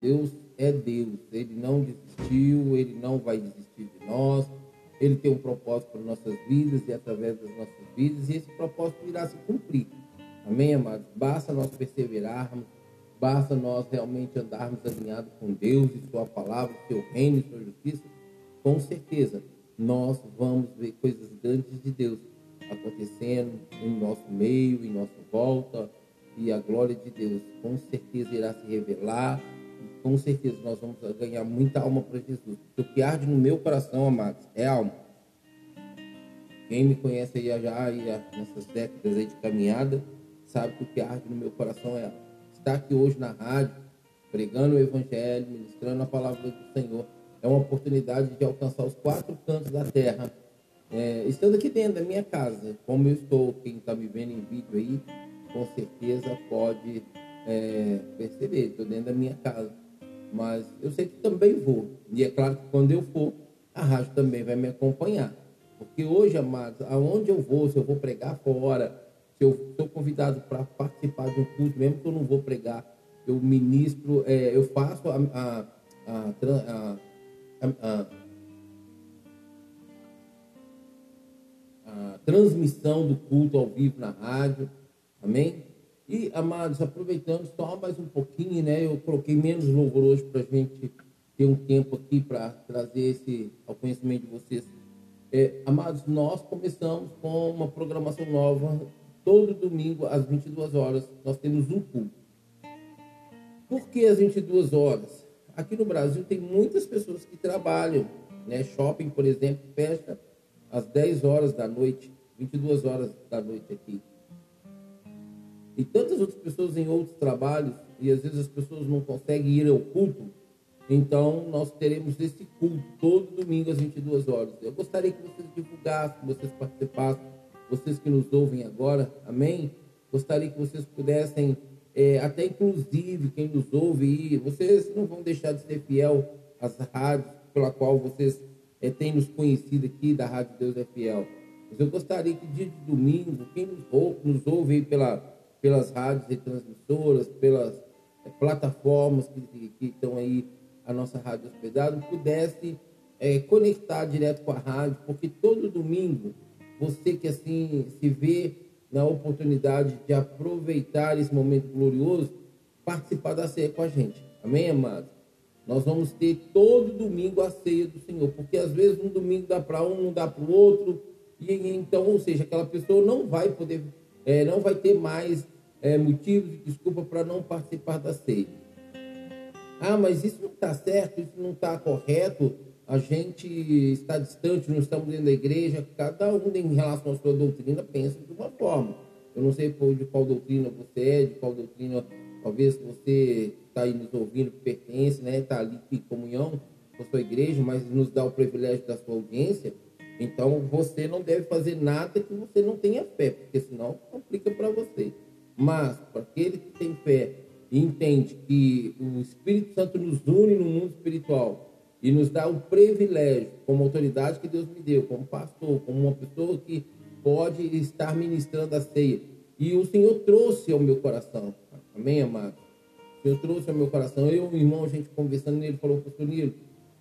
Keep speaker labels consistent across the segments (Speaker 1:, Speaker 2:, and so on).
Speaker 1: Deus é Deus, Ele não desistiu, Ele não vai desistir de nós, Ele tem um propósito para nossas vidas e através das nossas vidas, e esse propósito irá se cumprir. Amém, amados? Basta nós perseverarmos, basta nós realmente andarmos alinhados com Deus e Sua palavra, Seu reino e Sua justiça, com certeza nós vamos ver coisas grandes de Deus acontecendo em nosso meio, em nossa volta, e a glória de Deus com certeza irá se revelar, com certeza nós vamos ganhar muita alma para Jesus. o que arde no meu coração, amados, é alma. Quem me conhece aí já aí, nessas décadas aí de caminhada, sabe que o que arde no meu coração é alma. Estar aqui hoje na rádio, pregando o Evangelho, ministrando a palavra do Senhor, é uma oportunidade de alcançar os quatro cantos da terra é, estando aqui dentro da minha casa, como eu estou, quem está me vendo em vídeo aí, com certeza pode é, perceber, estou dentro da minha casa. Mas eu sei que também vou. E é claro que quando eu for, a rádio também vai me acompanhar. Porque hoje, amados, aonde eu vou, se eu vou pregar fora, se eu sou convidado para participar de um culto, mesmo que eu não vou pregar, eu ministro, é, eu faço a, a, a, a a transmissão do culto ao vivo na rádio. Amém? E, amados, aproveitando só mais um pouquinho, né? Eu coloquei menos louvor hoje para a gente ter um tempo aqui para trazer esse ao conhecimento de vocês. É, amados, nós começamos com uma programação nova. Todo domingo, às 22 horas, nós temos um culto. Por que às 22 horas? Aqui no Brasil tem muitas pessoas que trabalham, né? Shopping, por exemplo, fecha às 10 horas da noite, 22 horas da noite aqui. E tantas outras pessoas em outros trabalhos, e às vezes as pessoas não conseguem ir ao culto, então nós teremos esse culto todo domingo às 22 horas. Eu gostaria que vocês divulgassem, que vocês participassem, vocês que nos ouvem agora, amém? Gostaria que vocês pudessem, é, até inclusive quem nos ouve, vocês não vão deixar de ser fiel às rádios pela qual vocês é, tem nos conhecido aqui da Rádio Deus é Fiel. Mas eu gostaria que dia de domingo, quem nos ouve, nos ouve pela, pelas rádios e transmissoras, pelas é, plataformas que, que, estão aí a nossa rádio hospedada, pudesse é, conectar direto com a rádio, porque todo domingo você que assim se vê na oportunidade de aproveitar esse momento glorioso, participar da ceia com a gente. Amém, amados? Nós vamos ter todo domingo a ceia do Senhor, porque às vezes um domingo dá para um, não dá para o outro, e então, ou seja, aquela pessoa não vai poder, é, não vai ter mais é, motivos e desculpa para não participar da ceia. Ah, mas isso não está certo, isso não está correto, a gente está distante, não estamos dentro da igreja, cada um em relação à sua doutrina pensa de uma forma. Eu não sei de qual doutrina você é, de qual doutrina talvez você está aí nos ouvindo, pertence, né? Está ali em comunhão com a sua igreja, mas nos dá o privilégio da sua audiência. Então você não deve fazer nada que você não tenha fé, porque senão complica para você. Mas para aquele que tem fé e entende que o Espírito Santo nos une no mundo espiritual e nos dá o privilégio, como autoridade que Deus me deu, como pastor, como uma pessoa que pode estar ministrando a ceia. E o Senhor trouxe ao meu coração. Amém, amado? Eu trouxe ao meu coração. Eu e o irmão, a gente conversando, ele falou, pastor Nilo,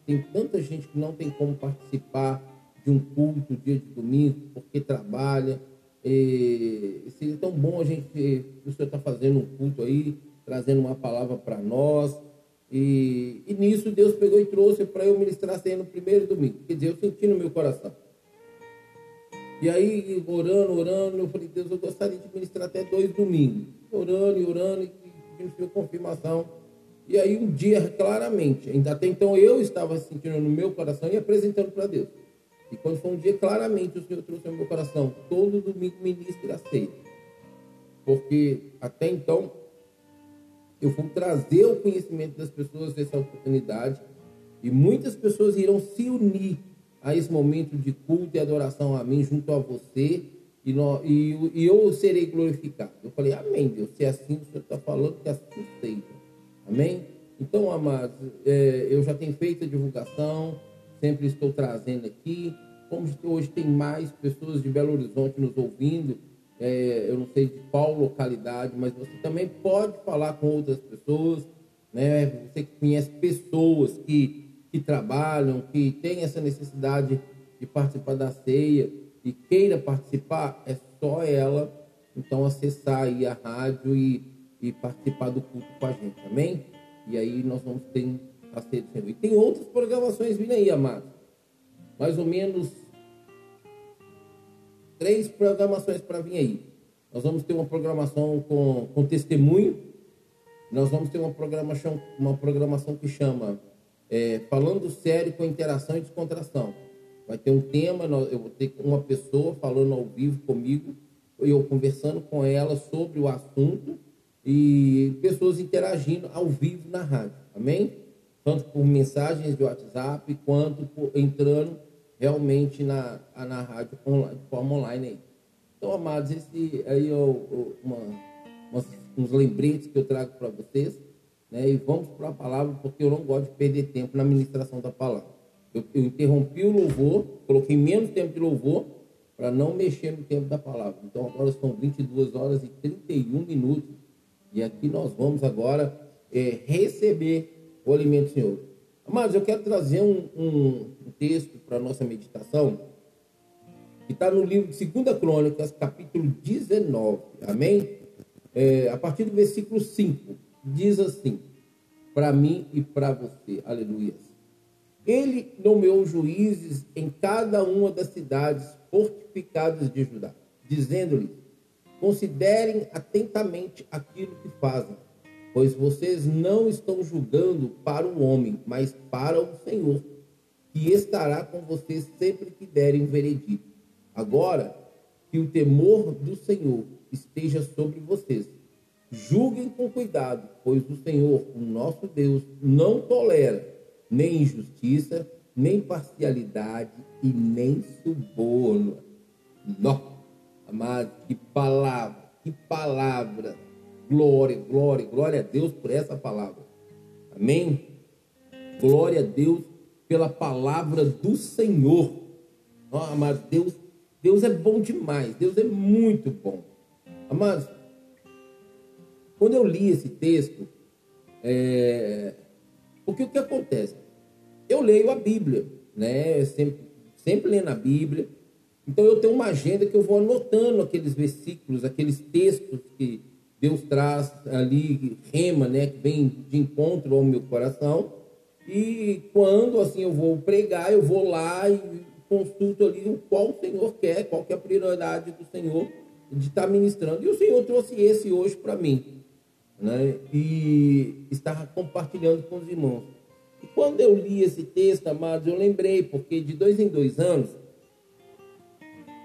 Speaker 1: tem tanta gente que não tem como participar de um culto dia de domingo, porque trabalha. E seria tão bom a gente, o senhor está fazendo um culto aí, trazendo uma palavra para nós. E, e, nisso Deus pegou e trouxe para eu ministrar ceia no primeiro domingo. Quer dizer, eu senti no meu coração. E aí, orando, orando, eu falei, Deus, eu gostaria de ministrar até dois domingos. Orando e orando, e pedindo confirmação. E aí um dia, claramente, ainda até então eu estava sentindo no meu coração e apresentando para Deus. E quando foi um dia, claramente, o Senhor trouxe ao meu coração, todo domingo ministro a ceia. Porque até então, eu fui trazer o conhecimento das pessoas dessa oportunidade e muitas pessoas irão se unir a esse momento de culto e adoração a mim junto a você e, nós, e, e, eu serei glorificado. Eu falei, amém, Deus. Se é assim o Senhor está falando, que assim seja. Amém? Então, amados, é, eu já tenho feito a divulgação, sempre estou trazendo aqui. Como hoje tem mais pessoas de Belo Horizonte nos ouvindo, é, eu não sei de qual localidade, mas você também pode falar com outras pessoas. né? Você que conhece pessoas que, que trabalham, que têm essa necessidade de participar da ceia e queira participar, é só ela, então, acessar aí a rádio e, e participar do culto com a gente, amém? E aí nós vamos ter E tem outras programações vindo aí, amados. Mais ou menos três programações para vir aí. Nós vamos ter uma programação com, com testemunho. Nós vamos ter uma programação, uma programação que chama é, Falando Sério com Interação e Descontração. Vai ter um tema, eu vou ter uma pessoa falando ao vivo comigo, eu conversando com ela sobre o assunto e pessoas interagindo ao vivo na rádio. Amém? Tanto por mensagens de WhatsApp quanto por, entrando realmente na, na rádio online, de forma online aí. Então, amados, esse aí é uma, uma, uns lembretes que eu trago para vocês. Né? E vamos para a palavra, porque eu não gosto de perder tempo na ministração da palavra. Eu, eu interrompi o louvor, coloquei menos tempo de louvor para não mexer no tempo da palavra. Então, agora são 22 horas e 31 minutos. E aqui nós vamos agora é, receber o alimento Senhor. Amados, eu quero trazer um, um, um texto para a nossa meditação, que está no livro de 2 Crônicas, capítulo 19. Amém? É, a partir do versículo 5, diz assim: Para mim e para você. Aleluia. Ele nomeou juízes em cada uma das cidades fortificadas de Judá, dizendo-lhes: Considerem atentamente aquilo que fazem pois vocês não estão julgando para o homem, mas para o Senhor, que estará com vocês sempre que derem o veredito. Agora, que o temor do Senhor esteja sobre vocês. Julguem com cuidado, pois o Senhor, o nosso Deus, não tolera nem injustiça, nem parcialidade e nem suborno. Nossa, amado, que palavra, que palavra Glória, glória, glória a Deus por essa palavra. Amém? Glória a Deus pela palavra do Senhor. Oh, amados, Deus, Deus é bom demais. Deus é muito bom. Amados, quando eu li esse texto, é... porque o que acontece? Eu leio a Bíblia, né? Sempre, sempre lendo a Bíblia. Então eu tenho uma agenda que eu vou anotando aqueles versículos, aqueles textos que Deus traz ali rema, né, que vem de encontro ao meu coração. E quando assim eu vou pregar, eu vou lá e consulto ali o qual o Senhor quer, qual que é a prioridade do Senhor de estar ministrando. E o Senhor trouxe esse hoje para mim, né? E está compartilhando com os irmãos. E quando eu li esse texto, amados, eu lembrei, porque de dois em dois anos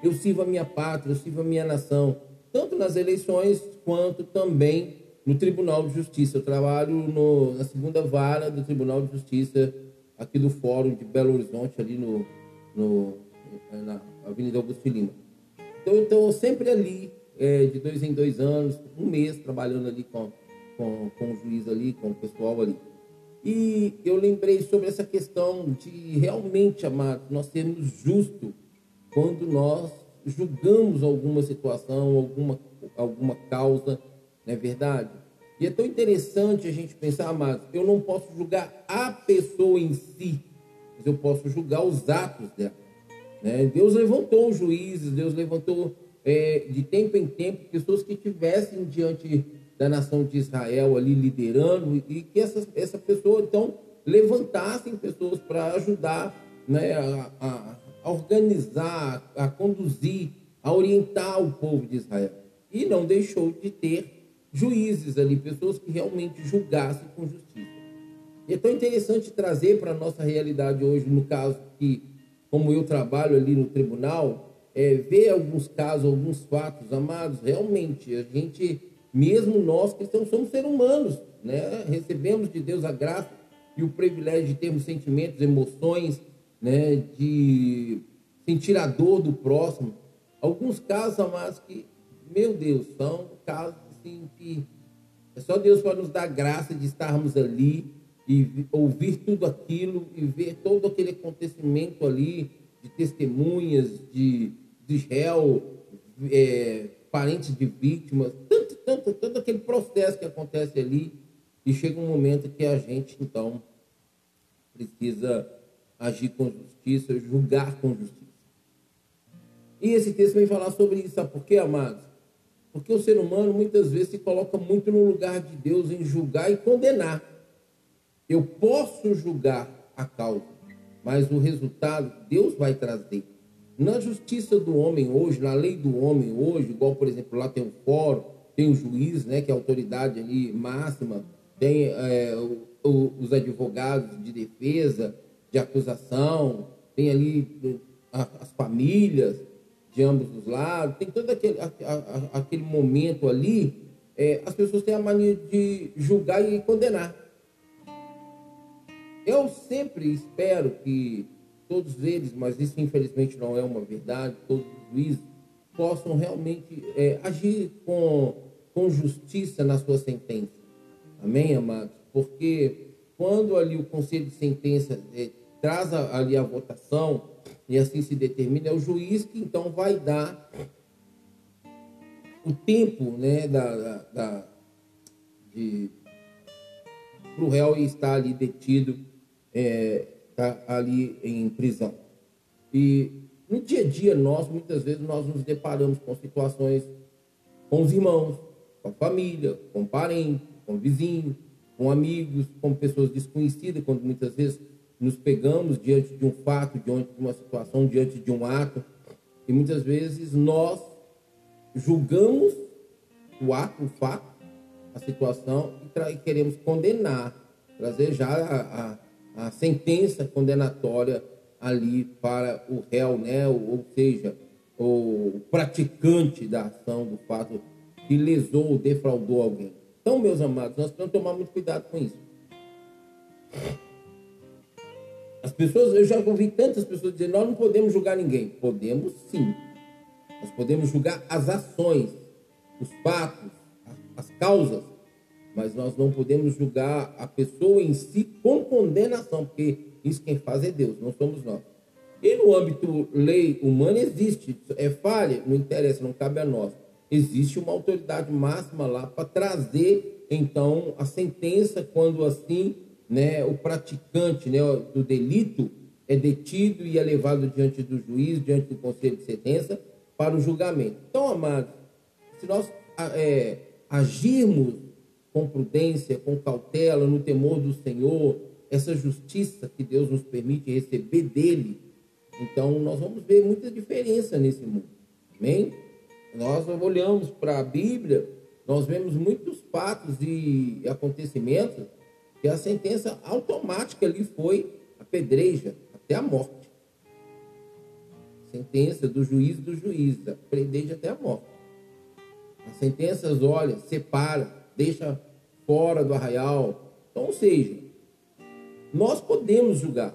Speaker 1: eu sirvo a minha pátria, eu sirvo a minha nação tanto nas eleições quanto também no Tribunal de Justiça. Eu trabalho no, na segunda vara do Tribunal de Justiça aqui do Fórum de Belo Horizonte, ali no, no na Avenida Augusto Lima. Então, eu estou sempre ali, é, de dois em dois anos, um mês trabalhando ali com, com, com o juiz ali, com o pessoal ali. E eu lembrei sobre essa questão de realmente, amados, nós sermos justos quando nós julgamos alguma situação, alguma, alguma causa, não é verdade? E é tão interessante a gente pensar, amados, eu não posso julgar a pessoa em si, mas eu posso julgar os atos dela. Né? Deus levantou juízes, Deus levantou é, de tempo em tempo pessoas que tivessem diante da nação de Israel ali liderando e que essa, essa pessoa então levantassem pessoas para ajudar né, a, a, a organizar, a conduzir, a orientar o povo de Israel. E não deixou de ter juízes ali, pessoas que realmente julgassem com justiça. E é tão interessante trazer para a nossa realidade hoje, no caso que, como eu trabalho ali no tribunal, é, ver alguns casos, alguns fatos, amados, realmente, a gente, mesmo nós cristãos, somos seres humanos, né? recebemos de Deus a graça e o privilégio de termos sentimentos, emoções, né, de sentir a dor do próximo. Alguns casos, amados, que, meu Deus, são casos assim que é só Deus para nos dar graça de estarmos ali e ouvir tudo aquilo e ver todo aquele acontecimento ali de testemunhas, de, de réu, é, parentes de vítimas, tanto, tanto, tanto aquele processo que acontece ali. E chega um momento que a gente, então, precisa agir com justiça, julgar com justiça. E esse texto vem falar sobre isso. Sabe por quê, amados? Porque o ser humano muitas vezes se coloca muito no lugar de Deus em julgar e condenar. Eu posso julgar a causa, mas o resultado Deus vai trazer. Na justiça do homem hoje, na lei do homem hoje, igual por exemplo lá tem o fórum, tem o juiz, né, que é a autoridade ali máxima, tem é, o, o, os advogados de defesa, de acusação, tem ali as famílias de ambos os lados, tem todo aquele, a, a, aquele momento ali, é, as pessoas têm a mania de julgar e condenar. Eu sempre espero que todos eles, mas isso infelizmente não é uma verdade, todos os juízes possam realmente é, agir com, com justiça na sua sentença. Amém, amados? Porque quando ali o conselho de sentença é, traz ali a votação e assim se determina, é o juiz que então vai dar o tempo né, da, da, da para o réu estar ali detido, é, tá ali em prisão. E no dia a dia, nós, muitas vezes, nós nos deparamos com situações com os irmãos, com a família, com parentes, com vizinhos, com amigos, com pessoas desconhecidas, quando muitas vezes nos pegamos diante de um fato, diante de uma situação, diante de um ato, e muitas vezes nós julgamos o ato, o fato, a situação e, queremos condenar, trazer já a, a, a, sentença condenatória ali para o réu, né? ou, ou seja, o praticante da ação, do fato que lesou ou defraudou alguém. Então, meus amados, nós precisamos tomar muito cuidado com isso. As pessoas, eu já ouvi tantas pessoas dizer, nós não podemos julgar ninguém. Podemos sim. Nós podemos julgar as ações, os fatos, as causas, mas nós não podemos julgar a pessoa em si com condenação, porque isso quem faz é Deus, não somos nós. E no âmbito lei humana existe, é falha, não interessa, não cabe a nós. Existe uma autoridade máxima lá para trazer então a sentença quando assim, né, o praticante, né, do delito é detido e é levado diante do juiz, diante do conselho de sentença para o julgamento. Então, amados, se nós é, agirmos com prudência, com cautela, no temor do Senhor, essa justiça que Deus nos permite receber dele, então nós vamos ver muita diferença nesse mundo. Amém? Nós olhamos para a Bíblia, nós vemos muitos fatos e acontecimentos que a sentença automática ali foi a pedreja até a morte. Sentença do juiz do juiz, pedreja até a morte. As sentenças, olha, separa, deixa fora do arraial. Então, ou seja, nós podemos julgar,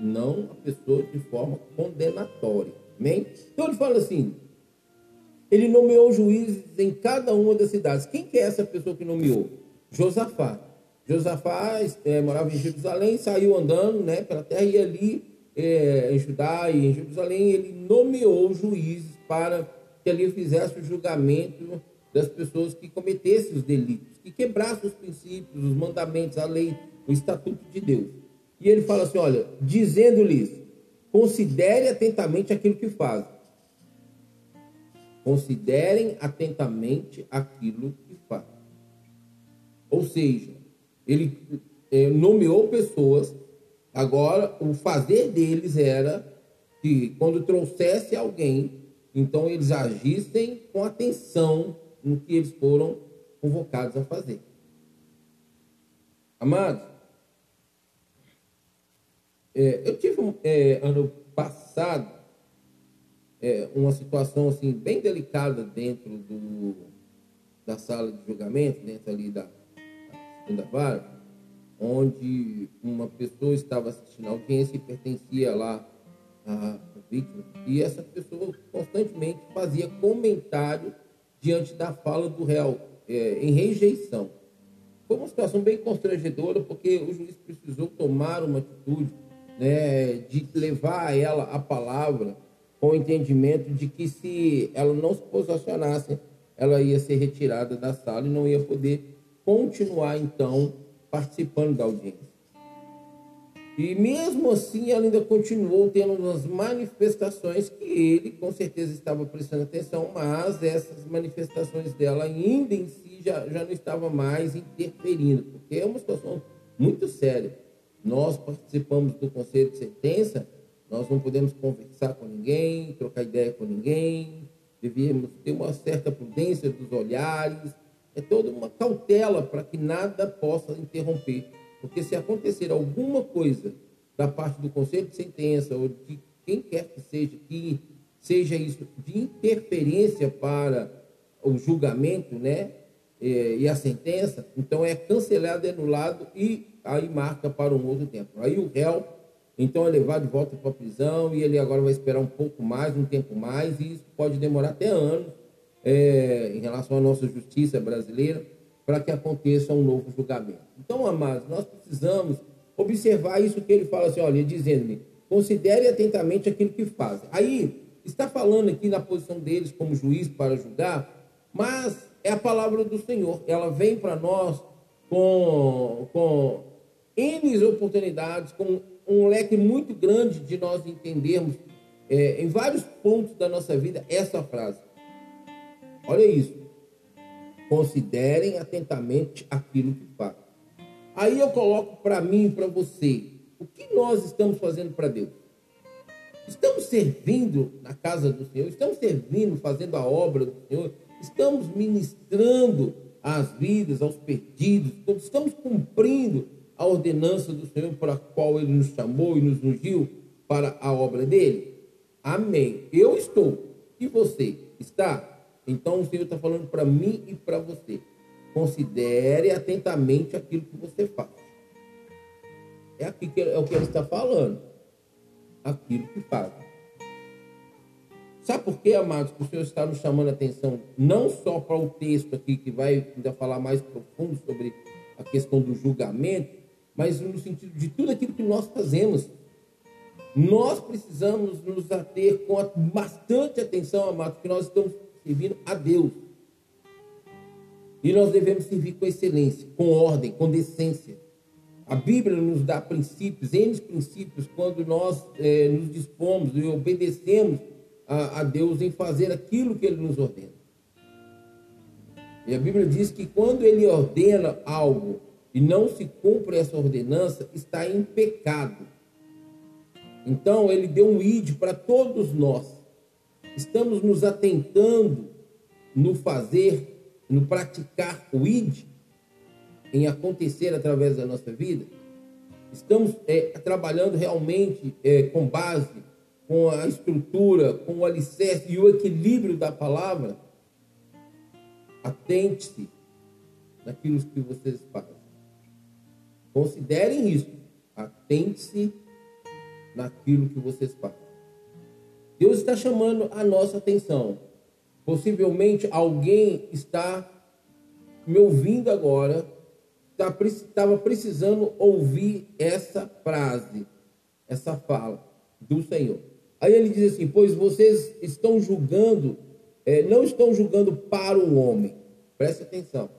Speaker 1: não a pessoa de forma condenatória. Amém? Então ele fala assim: ele nomeou juízes em cada uma das cidades. Quem que é essa pessoa que nomeou? Josafá. Josafá é, morava em Jerusalém, saiu andando né, pela terra e ali é, em Judá e em Jerusalém ele nomeou juízes para que ali fizesse o julgamento das pessoas que cometessem os delitos, que quebrassem os princípios, os mandamentos, a lei, o estatuto de Deus. E ele fala assim: olha, dizendo-lhes, considere atentamente aquilo que fazem. Considerem atentamente aquilo que fazem. Ou seja, ele é, nomeou pessoas, agora o fazer deles era que quando trouxesse alguém, então eles agissem com atenção no que eles foram convocados a fazer. Amados, é, eu tive é, ano passado é, uma situação assim bem delicada dentro do, da sala de julgamento, dentro ali da, da segunda vara, onde uma pessoa estava assistindo a audiência e pertencia lá à vítima, e essa pessoa constantemente fazia comentário diante da fala do réu, é, em rejeição. Foi uma situação bem constrangedora, porque o juiz precisou tomar uma atitude né, de levar a ela a palavra com o entendimento de que se ela não se posicionasse, ela ia ser retirada da sala e não ia poder continuar então participando da audiência. E mesmo assim, ela ainda continuou tendo umas manifestações que ele com certeza estava prestando atenção, mas essas manifestações dela ainda em si já, já não estava mais interferindo, porque é uma situação muito séria. Nós participamos do conselho de sentença, nós não podemos conversar com ninguém, trocar ideia com ninguém, devíamos ter uma certa prudência dos olhares, é toda uma cautela para que nada possa interromper porque se acontecer alguma coisa da parte do conselho de sentença ou de quem quer que seja, que seja isso de interferência para o julgamento, né? E a sentença, então é cancelado, é anulado e aí marca para um outro tempo. Aí o réu, então, é levado de volta para a prisão e ele agora vai esperar um pouco mais, um tempo mais, e isso pode demorar até anos é, em relação à nossa justiça brasileira para que aconteça um novo julgamento. Então, amados, nós precisamos observar isso que ele fala assim, olha, dizendo-me, considere atentamente aquilo que faz. Aí, está falando aqui na posição deles como juiz para julgar, mas é a palavra do Senhor. Ela vem para nós com, com N oportunidades, com um leque muito grande de nós entendermos é, em vários pontos da nossa vida essa frase. Olha isso. Considerem atentamente aquilo que fazem. Aí eu coloco para mim e para você: o que nós estamos fazendo para Deus? Estamos servindo na casa do Senhor? Estamos servindo, fazendo a obra do Senhor? Estamos ministrando às vidas, aos perdidos? Estamos cumprindo a ordenança do Senhor para a qual Ele nos chamou e nos ungiu para a obra dele? Amém. Eu estou. E você está? Então o Senhor está falando para mim e para você. Considere atentamente aquilo que você faz. É aqui que é o que ele está falando. Aquilo que faz. Sabe por quê, amados, que o Senhor está nos chamando a atenção não só para o texto aqui, que vai ainda falar mais profundo sobre a questão do julgamento, mas no sentido de tudo aquilo que nós fazemos. Nós precisamos nos ater com bastante atenção, amados, que nós estamos servindo a Deus. E nós devemos servir com excelência, com ordem, com decência. A Bíblia nos dá princípios, N princípios, quando nós é, nos dispomos e obedecemos a, a Deus em fazer aquilo que Ele nos ordena. E a Bíblia diz que quando Ele ordena algo e não se cumpre essa ordenança, está em pecado. Então, Ele deu um id para todos nós Estamos nos atentando no fazer, no praticar o id, em acontecer através da nossa vida? Estamos é, trabalhando realmente é, com base, com a estrutura, com o alicerce e o equilíbrio da palavra? Atente-se naquilo que vocês fazem. Considerem isso. Atente-se naquilo que vocês fazem. Deus está chamando a nossa atenção. Possivelmente alguém está me ouvindo agora, estava precisando ouvir essa frase, essa fala do Senhor. Aí ele diz assim: Pois vocês estão julgando, é, não estão julgando para o homem. Preste atenção.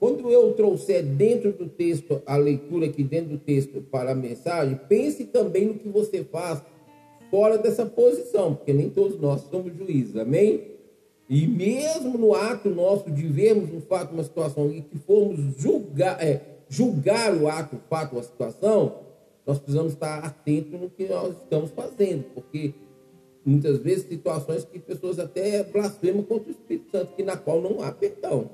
Speaker 1: Quando eu trouxer dentro do texto, a leitura aqui dentro do texto para a mensagem, pense também no que você faz fora dessa posição, porque nem todos nós somos juízes, amém? E mesmo no ato nosso de vermos um fato, uma situação e que formos julgar, é, julgar o ato, o fato, a situação, nós precisamos estar atentos no que nós estamos fazendo, porque muitas vezes situações que pessoas até blasfemam contra o Espírito Santo, que na qual não há perdão.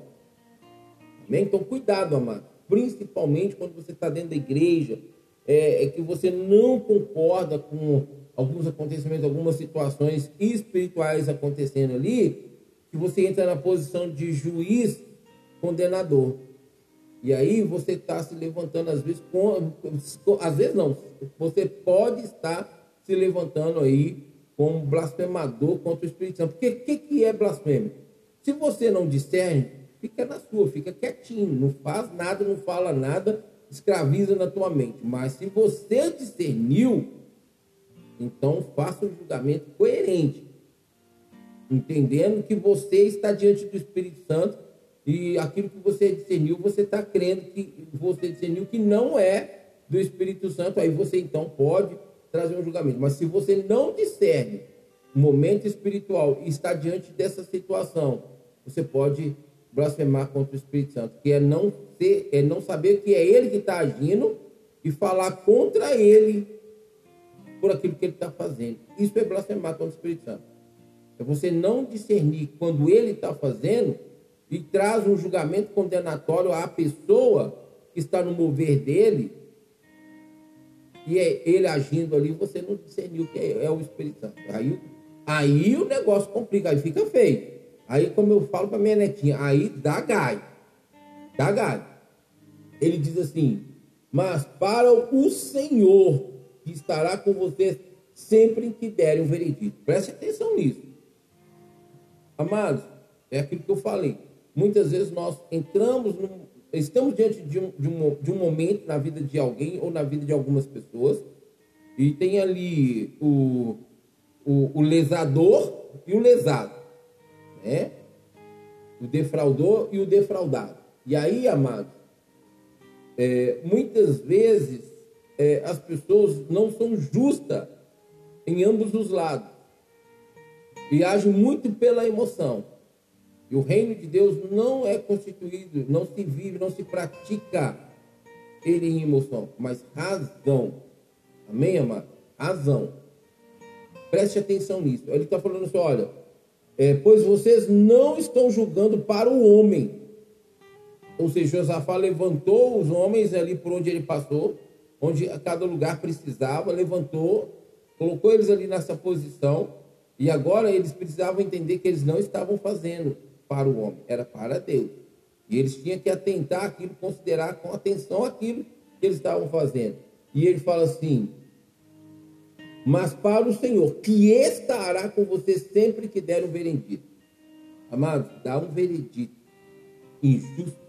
Speaker 1: Amém? Então, cuidado, amado. Principalmente quando você está dentro da igreja, é, é que você não concorda com alguns acontecimentos, algumas situações espirituais acontecendo ali, que você entra na posição de juiz condenador. E aí você está se levantando, às vezes, com, às vezes não, você pode estar se levantando aí como blasfemador contra o Espírito Santo. Porque o que, que é blasfêmia? Se você não discerne, fica na sua, fica quietinho, não faz nada, não fala nada, escraviza na tua mente. Mas se você discerniu, então, faça um julgamento coerente, entendendo que você está diante do Espírito Santo e aquilo que você discerniu, você está crendo que você discerniu que não é do Espírito Santo, aí você então pode trazer um julgamento. Mas se você não discerne o momento espiritual e está diante dessa situação, você pode blasfemar contra o Espírito Santo, que é não ter, é não saber que é ele que está agindo e falar contra ele por aquilo que ele está fazendo. Isso é blasfemar contra o Espírito Santo. É você não discernir quando ele está fazendo e traz um julgamento condenatório à pessoa que está no mover dele e é ele agindo ali, você não discerniu que é, é o Espírito Santo. Aí, aí o negócio complica, aí fica feio. Aí, como eu falo para minha netinha, aí dá gai. Dá gai. Ele diz assim: Mas para o Senhor estará com vocês sempre que derem o veredito. Preste atenção nisso. Amados, é aquilo que eu falei. Muitas vezes nós entramos, num, estamos diante de um, de, um, de um momento na vida de alguém ou na vida de algumas pessoas, e tem ali o, o, o lesador e o lesado, né? O defraudor e o defraudado. E aí, amados, é, muitas vezes é, as pessoas não são justas em ambos os lados e agem muito pela emoção. E o reino de Deus não é constituído, não se vive, não se pratica ele em emoção, mas razão. Amém, amado? Razão. Preste atenção nisso. Ele está falando assim: olha, é, pois vocês não estão julgando para o homem. Ou seja, Josafá levantou os homens ali por onde ele passou, onde a cada lugar precisava, levantou, colocou eles ali nessa posição, e agora eles precisavam entender que eles não estavam fazendo para o homem, era para Deus. E eles tinham que atentar aquilo, considerar com atenção aquilo que eles estavam fazendo. E ele fala assim: Mas para o Senhor, que estará com você sempre que der um veredito. Amados, dar um veredito injusto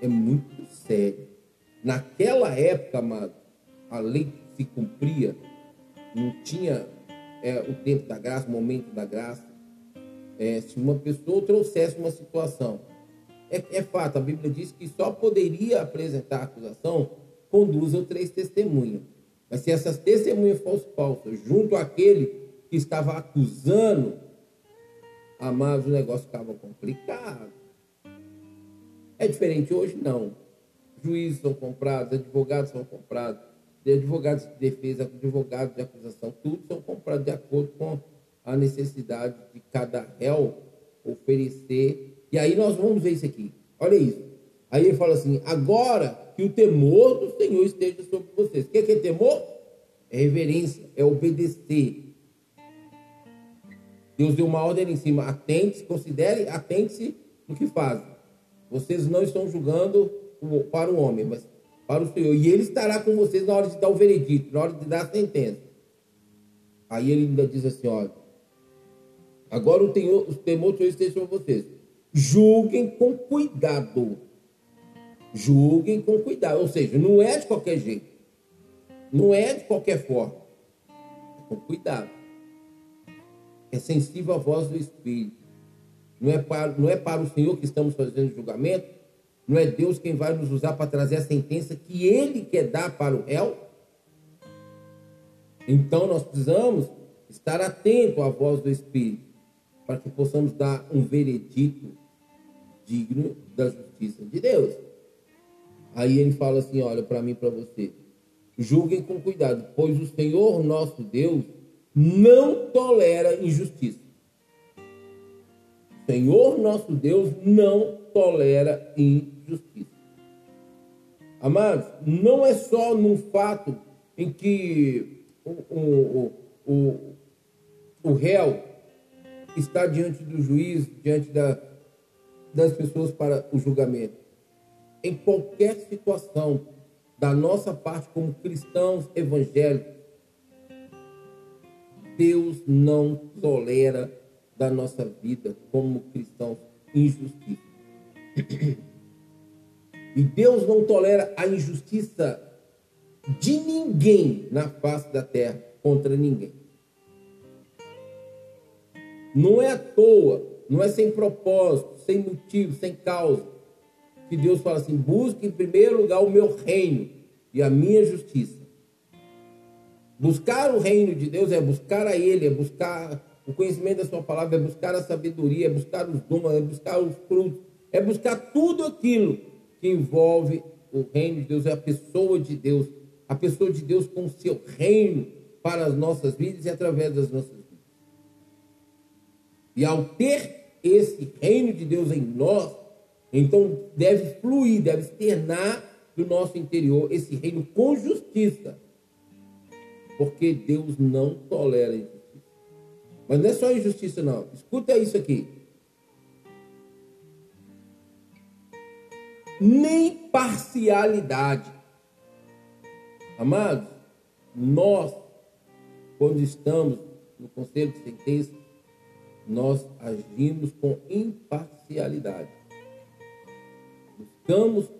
Speaker 1: é muito sério. Naquela época, amado, a lei se cumpria, não tinha é, o tempo da graça, o momento da graça é, se uma pessoa trouxesse uma situação. É, é, fato, a Bíblia diz que só poderia apresentar acusação ou três testemunhas. Mas se essas testemunhas fossem falsas, junto àquele que estava acusando, amados, o negócio ficava complicado. É diferente hoje? Não. Juízes são comprados, advogados são comprados, advogados de defesa, advogados de acusação, tudo são comprados de acordo com a necessidade de cada réu oferecer. E aí nós vamos ver isso aqui. Olha isso. Aí ele fala assim: agora que o temor do Senhor esteja sobre vocês. O que é, que é temor? É reverência, é obedecer. Deus deu uma ordem em cima. Atente-se, considere, atente-se no que fazem. Vocês não estão julgando para o homem, mas para o Senhor. E ele estará com vocês na hora de dar o veredito, na hora de dar a sentença. Aí ele ainda diz assim: olha, Agora o temor, o temor de Deus esteja sobre vocês. Julguem com cuidado. Julguem com cuidado. Ou seja, não é de qualquer jeito. Não é de qualquer forma. É com cuidado. É sensível à voz do Espírito. Não é, para, não é para o Senhor que estamos fazendo julgamento. Não é Deus quem vai nos usar para trazer a sentença que Ele quer dar para o réu. Então nós precisamos estar atento à voz do Espírito para que possamos dar um veredito digno da justiça de Deus. Aí ele fala assim: olha, para mim e para você, julguem com cuidado, pois o Senhor nosso Deus não tolera injustiça. O Senhor nosso Deus não tolera injustiça. Amados, não é só num fato em que o, o, o, o réu está diante do juiz, diante da, das pessoas para o julgamento. Em qualquer situação, da nossa parte como cristãos evangélicos, Deus não tolera da nossa vida como cristãos injustiça. E Deus não tolera a injustiça de ninguém na face da terra contra ninguém. Não é à toa não é sem propósito, sem motivo, sem causa. Que Deus fala assim: busque em primeiro lugar o meu reino e a minha justiça. Buscar o reino de Deus é buscar a Ele, é buscar o conhecimento da Sua palavra, é buscar a sabedoria, é buscar os dons, é buscar os frutos, é buscar tudo aquilo que envolve o reino de Deus, é a pessoa de Deus, a pessoa de Deus com o seu reino para as nossas vidas e através das nossas vidas. E ao ter esse reino de Deus em nós, então deve fluir, deve externar do nosso interior esse reino com justiça. Porque Deus não tolera injustiça. Mas não é só injustiça, não. Escuta isso aqui. Nem parcialidade. Amados, nós, quando estamos no conselho de sentença, nós agimos com imparcialidade. Buscamos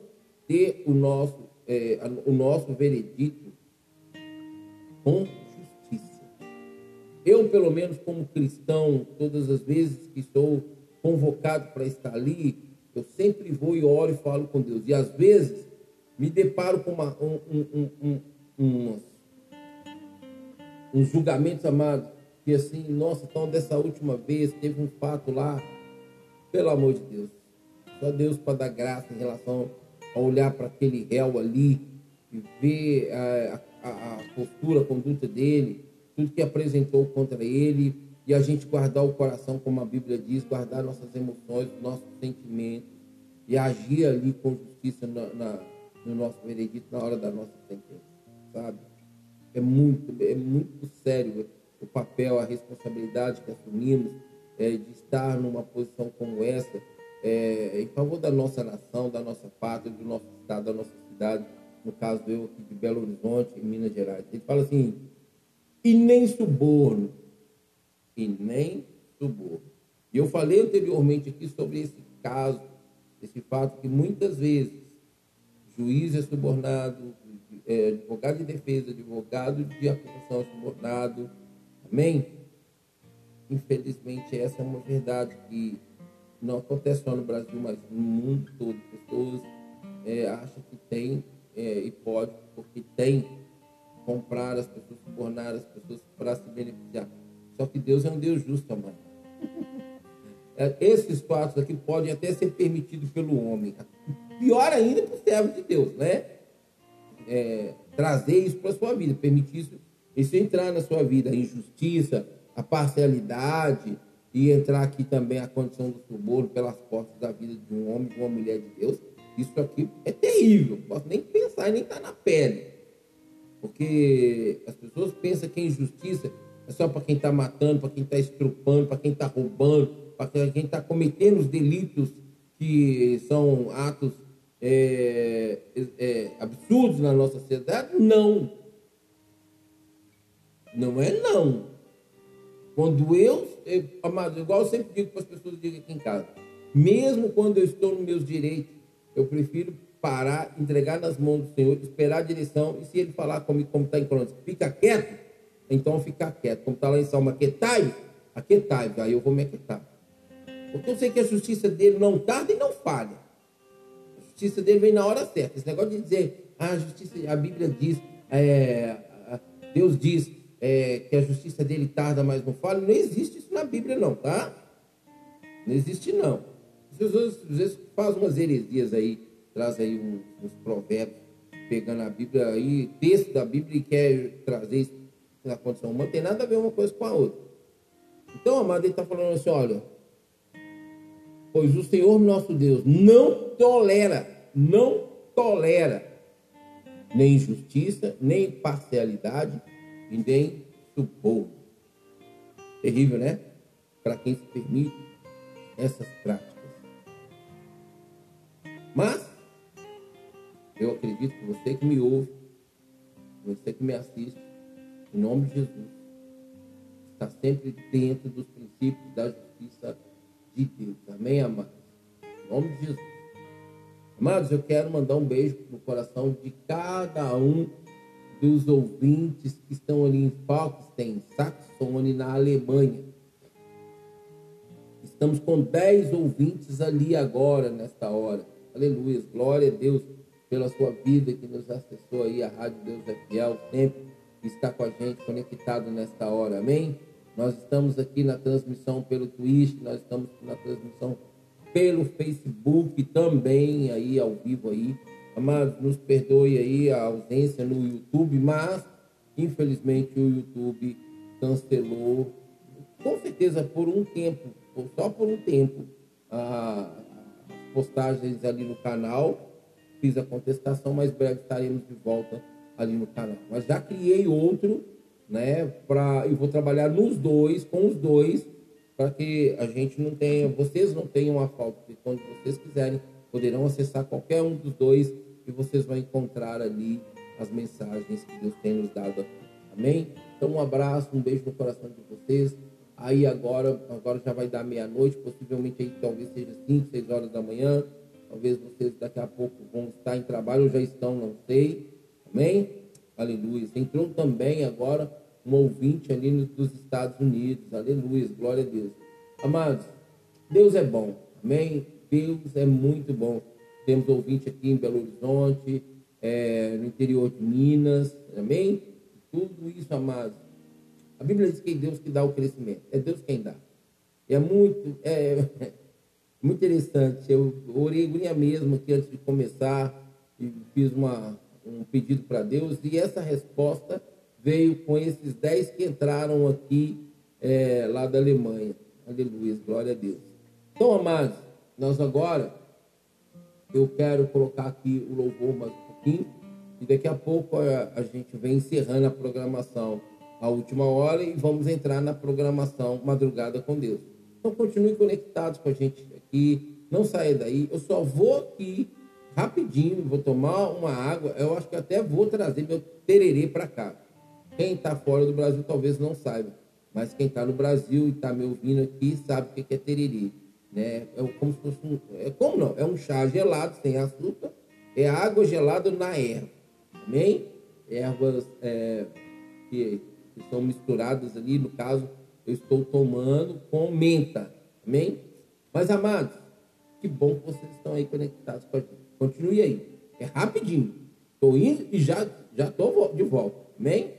Speaker 1: ter o nosso, é, o nosso veredito com justiça. Eu, pelo menos, como cristão, todas as vezes que sou convocado para estar ali, eu sempre vou e oro e falo com Deus. E às vezes me deparo com uma, um, um, um, um, julgamentos amados que assim, nossa, então dessa última vez teve um fato lá, pelo amor de Deus. Só Deus para dar graça em relação a olhar para aquele réu ali e ver a, a, a, postura, a conduta dele, tudo que apresentou contra ele, e a gente guardar o coração, como a Bíblia diz, guardar nossas emoções, nossos sentimentos, e agir ali com justiça na, na, no nosso veredito na hora da nossa sentença, sabe? É muito, é muito sério o papel, a responsabilidade que assumimos é, de estar numa posição como essa, é, em favor da nossa nação, da nossa pátria, do nosso estado, da nossa cidade, no caso eu aqui de Belo Horizonte, em Minas Gerais. Ele fala assim, e nem suborno, e nem suborno. E eu falei anteriormente aqui sobre esse caso, esse fato que muitas vezes juiz é subornado, é, advogado de defesa, advogado de acusação é subornado, Amém? Infelizmente, essa é uma verdade que não acontece só no Brasil, mas no mundo todo. Pessoas é, acham que tem é, e pode, porque tem, comprar as pessoas, subornar as pessoas para se beneficiar. Só que Deus é um Deus justo, amado. É, esses fatos aqui podem até ser permitidos pelo homem. Pior ainda para o servo de Deus, né? É, trazer isso para a sua vida, permitir isso se entrar na sua vida a injustiça, a parcialidade, e entrar aqui também a condição do suborno pelas portas da vida de um homem, de uma mulher de Deus, isso aqui é terrível. Não posso nem pensar nem estar tá na pele. Porque as pessoas pensam que a injustiça é só para quem está matando, para quem está estrupando, para quem está roubando, para quem está cometendo os delitos que são atos é, é, absurdos na nossa sociedade. Não. Não é não. Quando eu, amado, igual eu sempre digo para as pessoas digo aqui em casa, mesmo quando eu estou nos meus direitos, eu prefiro parar, entregar nas mãos do Senhor, esperar a direção, e se ele falar comigo como está em Crônicas, fica quieto, então ficar quieto. Como está lá em Salmo, aquetai, aquetai, aí eu vou me aquietar. Porque eu sei que a justiça dele não tarda e não falha. A justiça dele vem na hora certa. Esse negócio de dizer, ah, a justiça, a Bíblia diz, é, Deus diz, é, que a justiça dele tarda, mas não falha. Não existe isso na Bíblia, não, tá? Não existe, não. Pessoas às vezes fazem umas heresias aí, traz aí uns, uns provérbios, pegando a Bíblia aí, texto da Bíblia e quer trazer isso na condição humana, tem nada a ver uma coisa com a outra. Então, amado, ele está falando assim: olha, pois o Senhor nosso Deus não tolera, não tolera nem injustiça, nem parcialidade, e nem suborno. Terrível, né? Para quem se permite essas práticas. Mas, eu acredito que você que me ouve, você que me assiste, em nome de Jesus, está sempre dentro dos princípios da justiça de Deus. Amém, amados? Em nome de Jesus. Amados, eu quero mandar um beijo no coração de cada um dos ouvintes que estão ali em Falkstein, Saxony, na Alemanha. Estamos com 10 ouvintes ali agora, nesta hora. Aleluia. Glória a Deus pela sua vida que nos acessou aí. A Rádio Deus é Fiel sempre está com a gente conectado nesta hora. Amém? Nós estamos aqui na transmissão pelo Twitch, nós estamos na transmissão pelo Facebook também, aí ao vivo aí. Amados, nos perdoe aí a ausência no YouTube, mas infelizmente o YouTube cancelou, com certeza por um tempo, só por um tempo, as postagens ali no canal. Fiz a contestação, mas breve estaremos de volta ali no canal. Mas já criei outro, né? Pra, eu vou trabalhar nos dois, com os dois, para que a gente não tenha, vocês não tenham a falta. Porque quando vocês quiserem, poderão acessar qualquer um dos dois e vocês vão encontrar ali as mensagens que Deus tem nos dado aqui. Amém? Então, um abraço, um beijo no coração de vocês. Aí agora, agora já vai dar meia-noite, possivelmente aí talvez seja 5, 6 horas da manhã. Talvez vocês daqui a pouco vão estar em trabalho ou já estão, não sei. Amém? Aleluia. Entrou também agora um ouvinte ali dos Estados Unidos. Aleluia. Glória a Deus. Amados, Deus é bom. Amém? Deus é muito bom. Temos ouvinte aqui em Belo Horizonte, é, no interior de Minas. Amém? Tudo isso, amados a Bíblia diz que é Deus que dá o crescimento. É Deus quem dá. É muito, é, muito interessante. Eu orei minha mesmo aqui antes de começar e fiz uma, um pedido para Deus e essa resposta veio com esses dez que entraram aqui é, lá da Alemanha. Aleluia, glória a Deus. Então, amados, nós agora, eu quero colocar aqui o louvor mais um pouquinho e daqui a pouco a, a gente vem encerrando a programação a última hora e vamos entrar na programação Madrugada com Deus. Então continue conectados com a gente aqui, não saia daí. Eu só vou aqui rapidinho, vou tomar uma água. Eu acho que até vou trazer meu tererê para cá. Quem está fora do Brasil talvez não saiba, mas quem está no Brasil e está me ouvindo aqui sabe o que é tererê. Né? É como se fosse um, é como não? É um chá gelado sem açúcar, é água gelada na erva, amém? Ervas é, que que estão misturadas ali, no caso, eu estou tomando com menta. Amém? Mas, amados, que bom que vocês estão aí conectados com a gente. Continue aí. É rapidinho. Estou indo e já já estou de volta. Amém?